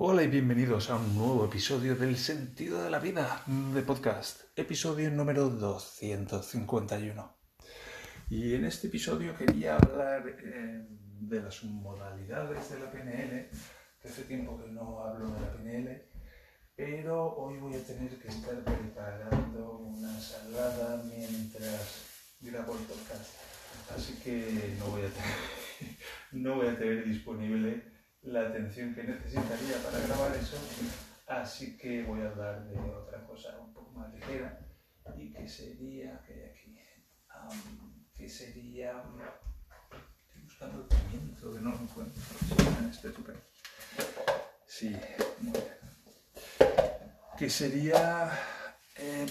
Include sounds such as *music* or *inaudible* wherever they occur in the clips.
Hola y bienvenidos a un nuevo episodio del Sentido de la Vida de podcast, episodio número 251. Y en este episodio quería hablar eh, de las modalidades de la PNL, que hace tiempo que no hablo de la PNL, pero hoy voy a tener que estar preparando una salada mientras grabo el podcast. Así que no voy *laughs* no voy a tener disponible la atención que necesitaría para grabar eso, así que voy a hablar de otra cosa un poco más ligera y que sería, que hay aquí, que sería, buscando el pimiento que no lo encuentro, en este tupe. Sí. Que sería, eh,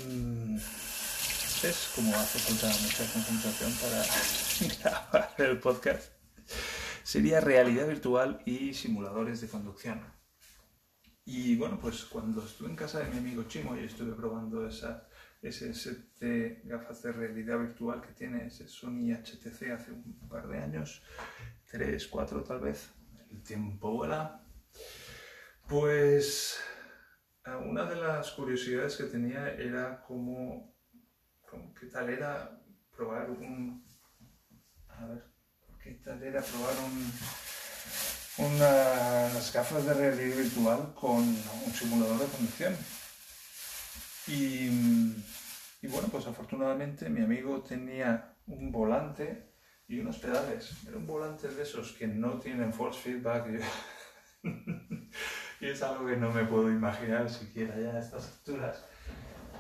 es como hace falta mucha concentración para *laughs* grabar el podcast sería realidad virtual y simuladores de conducción. Y bueno, pues cuando estuve en casa de mi amigo Chimo y estuve probando esa, ese set de gafas de realidad virtual que tiene ese Sony HTC hace un par de años, tres, cuatro tal vez, el tiempo vuela, pues una de las curiosidades que tenía era cómo, cómo qué tal era probar un... A ver, ¿Qué tal era probar unas gafas de realidad virtual con un simulador de conducción? Y, bueno, pues afortunadamente mi amigo tenía un volante y unos pedales. Era un volante de esos que no tienen force feedback. *laughs* y es algo que no me puedo imaginar siquiera ya a estas alturas.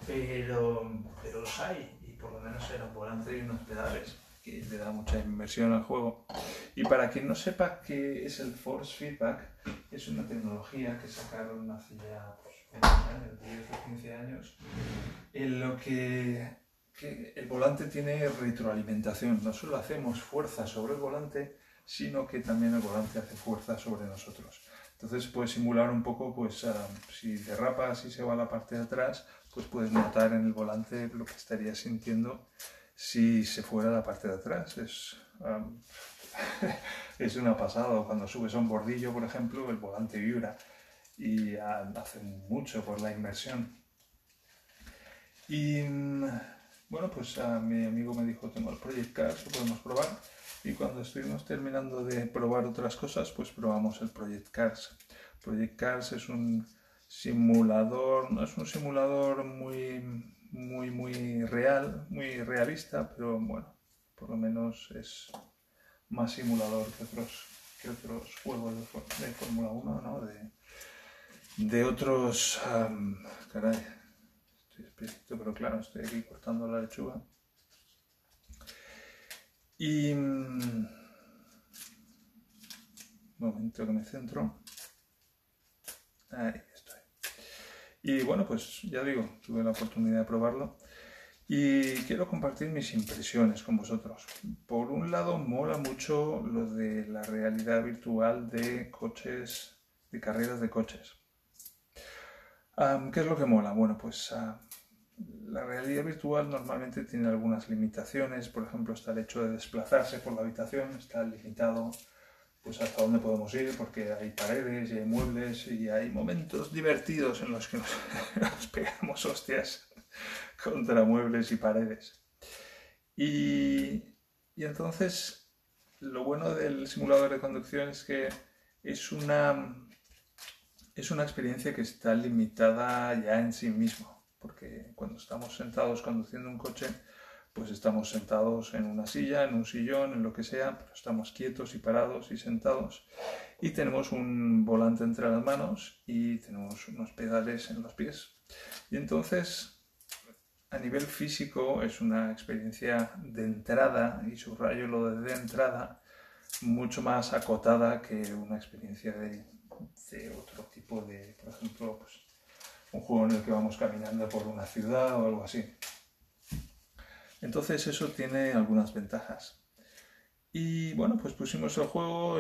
Pero, pero los hay, y por lo menos era un volante y unos pedales que le da mucha inmersión al juego. Y para quien no sepa qué es el Force Feedback, es una tecnología que sacaron hace ya pues, 20 años, 10 o 15 años, en lo que, que el volante tiene retroalimentación. No solo hacemos fuerza sobre el volante, sino que también el volante hace fuerza sobre nosotros. Entonces puedes simular un poco, pues ah, si derrapas y se va a la parte de atrás, pues puedes notar en el volante lo que estarías sintiendo si se fuera la parte de atrás. Es, *laughs* es una pasada. Cuando subes a un bordillo, por ejemplo, el volante vibra y hace mucho por la inmersión. Y bueno, pues a mi amigo me dijo, tengo el Project Cars, lo podemos probar. Y cuando estuvimos terminando de probar otras cosas, pues probamos el Project Cars. Project Cars es un simulador, no es un simulador muy muy, muy real, muy realista, pero bueno, por lo menos es más simulador que otros, que otros juegos de, Fórmula 1, ¿no? De, de otros... caray, estoy pero claro, estoy aquí cortando la lechuga. Y... un momento que me centro. Ahí. Y bueno, pues ya digo, tuve la oportunidad de probarlo y quiero compartir mis impresiones con vosotros. Por un lado, mola mucho lo de la realidad virtual de coches, de carreras de coches. ¿Qué es lo que mola? Bueno, pues la realidad virtual normalmente tiene algunas limitaciones, por ejemplo, está el hecho de desplazarse por la habitación, está limitado pues hasta dónde podemos ir, porque hay paredes y hay muebles y hay momentos divertidos en los que *laughs* nos, pegamos hostias contra muebles y paredes. Y, y, entonces, lo bueno del simulador de conducción es que es una, es una experiencia que está limitada ya en sí mismo, porque cuando estamos sentados conduciendo un coche, pues estamos sentados en una silla, en un sillón, en lo que sea, pero estamos quietos y parados y sentados. Y tenemos un volante entre las manos y tenemos unos pedales en los pies. Y entonces, a nivel físico, es una experiencia de entrada, y subrayo lo de, de entrada, mucho más acotada que una experiencia de, otro tipo de, por ejemplo, pues, un juego en el que vamos caminando por una ciudad o algo así. Entonces eso tiene algunas ventajas. Y bueno, pues pusimos el juego,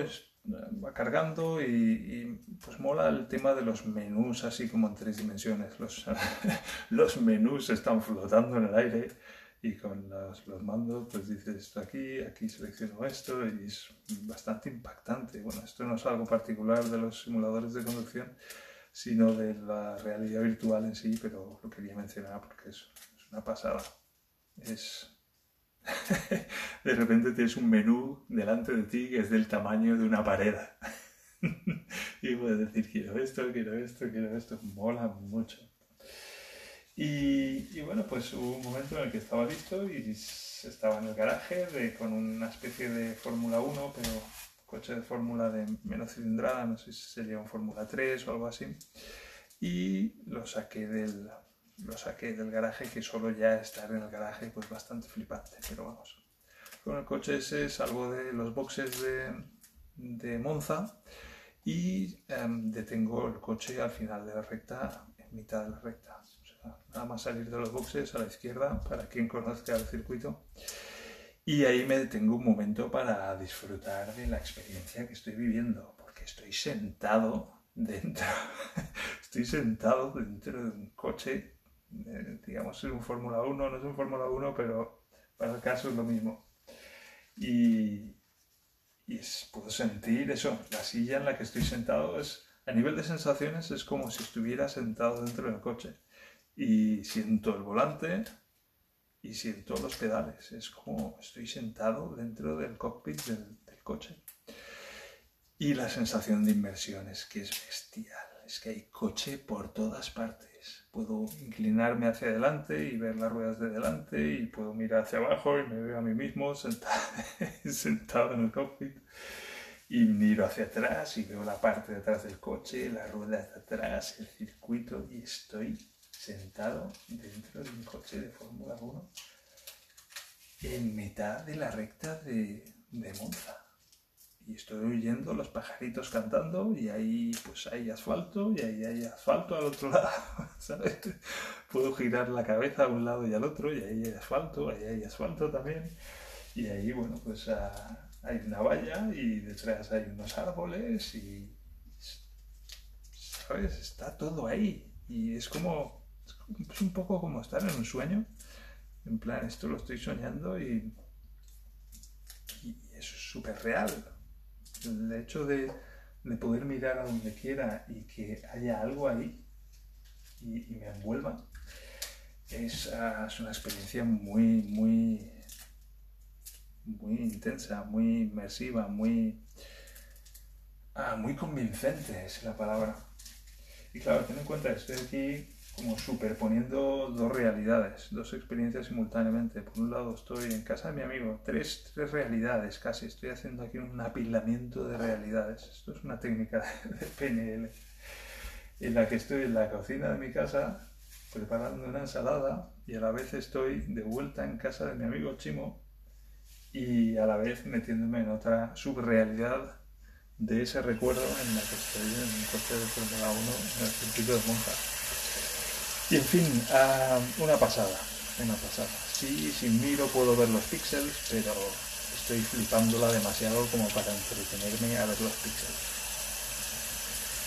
va cargando y, pues mola el tema de los menús así como en tres dimensiones. Los, *laughs* los menús están flotando en el aire y con los, mandos pues dices aquí, aquí selecciono esto y es bastante impactante. Bueno, esto no es algo particular de los simuladores de conducción, sino de la realidad virtual en sí, pero lo quería mencionar porque es una pasada. Es... *laughs* de repente tienes un menú delante de ti que es del tamaño de una pared. *laughs* y puedes decir, quiero esto, quiero esto, quiero esto. Mola mucho. Y, bueno, pues hubo un momento en el que estaba listo y estaba en el garaje con una especie de Fórmula 1, pero coche de Fórmula de menos cilindrada, no sé si sería un Fórmula 3 o algo así. Y lo saqué del, lo saqué del garaje, que solo ya estar en el garaje pues bastante flipante, pero vamos. Con el coche ese salgo de los boxes de, de Monza y em, detengo el coche al final de la recta, en mitad de la recta nada más salir de los boxes a la izquierda, para quien conozca el circuito. Y ahí me detengo un momento para disfrutar de la experiencia que estoy viviendo, porque estoy sentado dentro, *laughs* estoy sentado dentro de un coche, digamos, es un Fórmula 1, no es un Fórmula 1, pero para el caso es lo mismo. Y, y puedo sentir eso, la silla en la que estoy sentado es, a nivel de sensaciones, es como si estuviera sentado dentro del coche y siento el volante y siento los pedales. Es como estoy sentado dentro del cockpit del, coche. Y la sensación de inmersión es que es bestial. Es que hay coche por todas partes. Puedo inclinarme hacia adelante y ver las ruedas de delante y puedo mirar hacia abajo y me veo a mí mismo sentado, *laughs* sentado en el cockpit y miro hacia atrás y veo la parte de atrás del coche, las ruedas de atrás, el circuito y estoy sentado dentro de un coche de Fórmula 1 en mitad de la recta de, de, Monza. Y estoy oyendo los pajaritos cantando y ahí pues hay asfalto y ahí hay asfalto al otro *laughs* lado. Puedo girar la cabeza a un lado y al otro y ahí hay asfalto, ahí hay asfalto también. Y ahí, bueno, pues ah, hay una valla y detrás hay unos árboles y, ¿sabes? Está todo ahí. Y es como es un poco como estar en un sueño. En plan, esto lo estoy soñando y, y eso es súper real. El hecho de, de, poder mirar a donde quiera y que haya algo ahí y, me envuelva es, uh, es, una experiencia muy, muy, muy intensa, muy inmersiva, muy, uh, muy convincente, es la palabra. Y claro, ten en cuenta, estoy aquí como superponiendo dos realidades, dos experiencias simultáneamente. Por un lado estoy en casa de mi amigo, tres, tres realidades casi, estoy haciendo aquí un apilamiento de realidades. Esto es una técnica de PNL, en la que estoy en la cocina de mi casa preparando una ensalada y a la vez estoy de vuelta en casa de mi amigo Chimo y a la vez metiéndome en otra subrealidad de ese recuerdo en la que estoy en un coche de Fórmula 1 en el circuito de Monza. Y en fin, ah, una pasada, una pasada. Sí, sin miro puedo ver los píxeles, pero estoy flipándola demasiado como para entretenerme a ver los píxeles.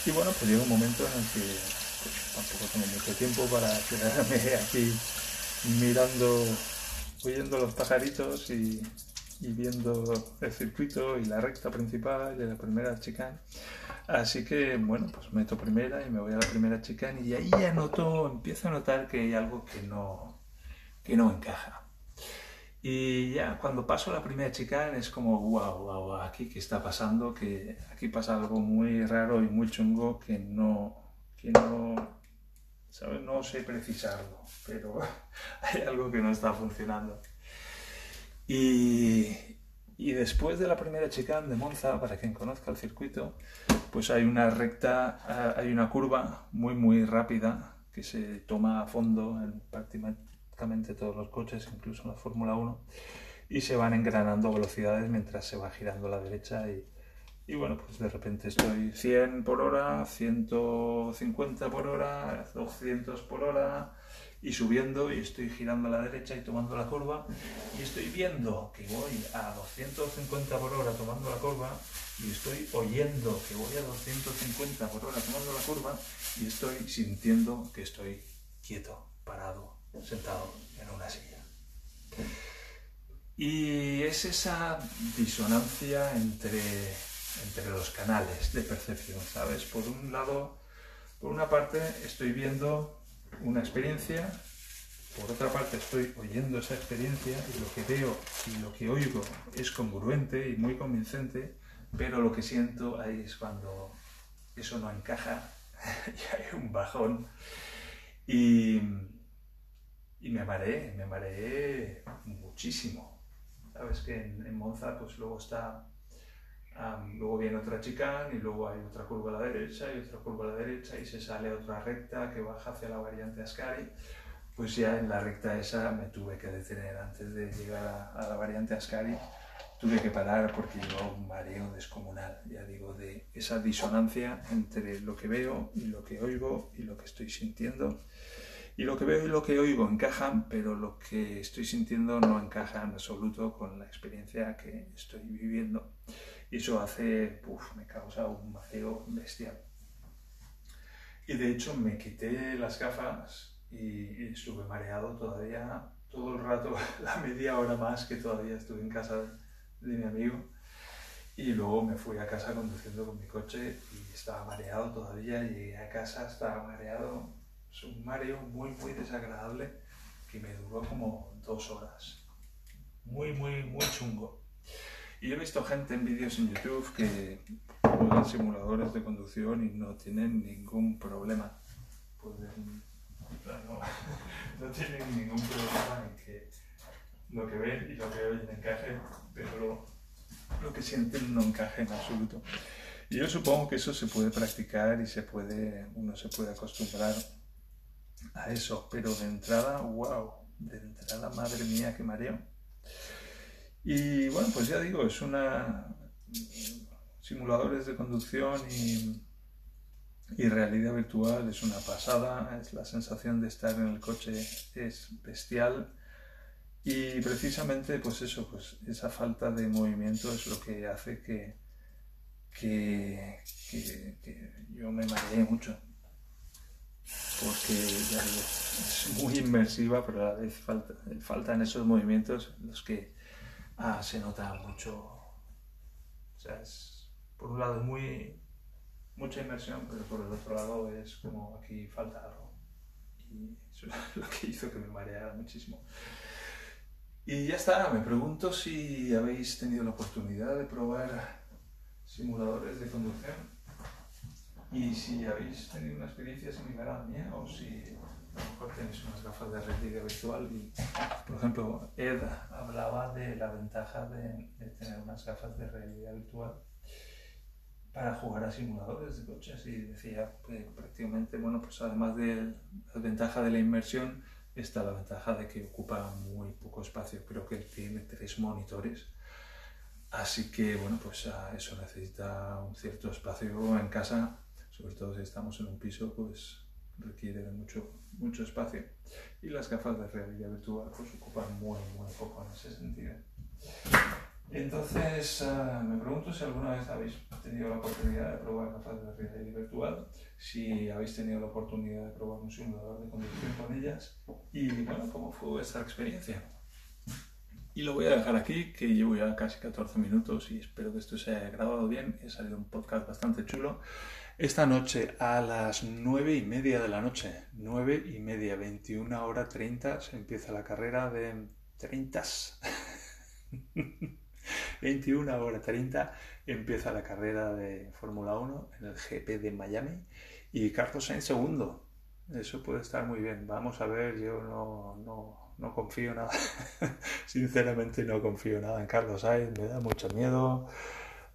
Y bueno, pues llega un momento en el que pues, tampoco tengo mucho tiempo para quedarme *laughs* aquí mirando, oyendo los pajaritos y, y viendo el circuito y la recta principal de la primera chicane. Así que, bueno, pues meto primera y me voy a la primera chicane y ahí ya noto, empiezo a notar que hay algo que no, que no encaja. Y ya cuando paso la primera chicane es como, wow, wow, aquí qué está pasando, que aquí pasa algo muy raro y muy chungo que no, que no, ¿sabes? No sé precisarlo, pero *laughs* hay algo que no está funcionando. Y, y después de la primera chicane de Monza, para quien conozca el circuito, pues hay una recta, ah, hay una curva muy muy rápida que se toma a fondo en prácticamente todos los coches, incluso en la Fórmula 1, y se van engranando velocidades mientras se va girando a la derecha y, y bueno, pues de repente estoy 100 por hora, 150 por hora, 200 por hora, y subiendo y estoy girando a la derecha y tomando la curva y estoy viendo que voy a 250 por hora tomando la curva y estoy oyendo que voy a 250 por hora tomando la curva y estoy sintiendo que estoy quieto, parado, sentado en una silla. Y es esa disonancia entre, entre los canales de percepción, ¿sabes? Por un lado, por una parte estoy viendo una experiencia, por otra parte estoy oyendo esa experiencia y lo que veo y lo que oigo es congruente y muy convincente, pero lo que siento ahí es cuando eso no encaja *laughs* y hay un bajón y, y me mareé, me mareé muchísimo. Sabes que en, Monza pues luego está, luego viene otra chica y luego hay otra curva a la derecha y otra curva a la derecha y se sale otra recta que baja hacia la variante Ascari. Pues ya en la recta esa me tuve que detener antes de llegar a, la variante Ascari. Tuve que parar porque llevaba un mareo descomunal, ya digo, de esa disonancia entre lo que veo y lo que oigo y lo que estoy sintiendo y lo que veo y lo que oigo encajan, pero lo que estoy sintiendo no encaja en absoluto con la experiencia que estoy viviendo. Y eso hace, uff, me causa un mareo bestial. Y de hecho me quité las gafas y, estuve mareado todavía todo el rato, *laughs* la media hora más que todavía estuve en casa de, de mi amigo. Y luego me fui a casa conduciendo con mi coche y estaba mareado todavía. Llegué a casa, estaba mareado, es un mareo muy, muy desagradable que me duró como dos horas. Muy, muy, muy chungo. Y he visto gente en vídeos en YouTube que juegan simuladores de conducción y no tienen ningún problema. *laughs* no, tienen ningún problema en que lo que ven y lo que oyen encaje, pero lo, que sienten no encaje en absoluto. Y yo supongo que eso se puede practicar y se puede, uno se puede acostumbrar a eso, pero de entrada, wow, de entrada, madre mía, qué mareo. Y bueno, pues ya digo, es una simuladores de conducción y, y realidad virtual es una pasada, es la sensación de estar en el coche es bestial. Y precisamente pues eso, pues esa falta de movimiento es lo que hace que, que, que yo me maree mucho. Porque ya es muy inmersiva, pero a la vez falta, faltan esos movimientos en los que ah, se nota mucho. O sea, es, por un lado es muy, mucha inmersión, pero por el otro lado es como aquí falta algo. Y eso es *laughs* lo que hizo que me mareara muchísimo. Y ya está, me pregunto si habéis tenido la oportunidad de probar simuladores de conducción y si habéis tenido una experiencia similar a la mía o si a lo mejor tenéis unas gafas de realidad virtual y, por ejemplo, Ed hablaba de la ventaja de, tener unas gafas de realidad virtual para jugar a simuladores de coches y decía que prácticamente, bueno, pues además de la ventaja de la inmersión, está la ventaja de que ocupa muy poco espacio, creo que tiene tres monitores. Así que, bueno, pues eso necesita un cierto espacio en casa sobre todo si estamos en un piso, pues requiere de mucho, mucho espacio. Y las gafas de realidad virtual pues ocupan muy, muy poco en ese sentido. Entonces, ah, me pregunto si alguna vez habéis tenido la oportunidad de probar gafas de realidad virtual, si habéis tenido la oportunidad de probar un simulador de conducción con ellas y, bueno, cómo fue esa experiencia. Y lo voy a dejar aquí, que llevo ya casi 14 minutos y espero que esto se haya grabado bien. He salido un podcast bastante chulo. Esta noche a las nueve y media de la noche, nueve y media, 21 hora 30, se empieza la carrera de 30. 21 *laughs* hora 30 empieza la carrera de Fórmula 1 en el GP de Miami y Carlos Sainz segundo. Eso puede estar muy bien. Vamos a ver, yo no, no, no confío nada. *laughs* Sinceramente no confío nada en Carlos Sainz, me da mucho miedo.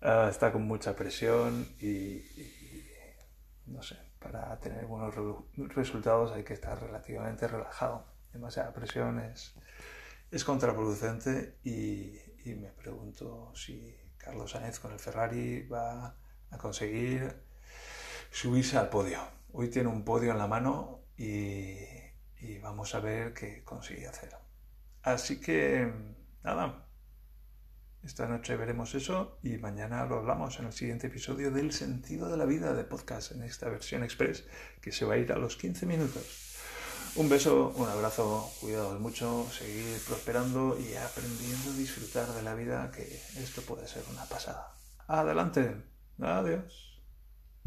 Ah, está con mucha presión y no sé, para tener buenos resultados hay que estar relativamente relajado. Demasiada presión es, es contraproducente y, me pregunto si Carlos Sáenz con el Ferrari va a conseguir subirse al podio. Hoy tiene un podio en la mano y, y vamos a ver qué consigue hacer. Así que, nada, esta noche veremos eso y mañana lo hablamos en el siguiente episodio del sentido de la vida de podcast en esta versión express que se va a ir a los 15 minutos. Un beso, un abrazo, cuidados mucho, seguir prosperando y aprendiendo a disfrutar de la vida que esto puede ser una pasada. Adelante, adiós.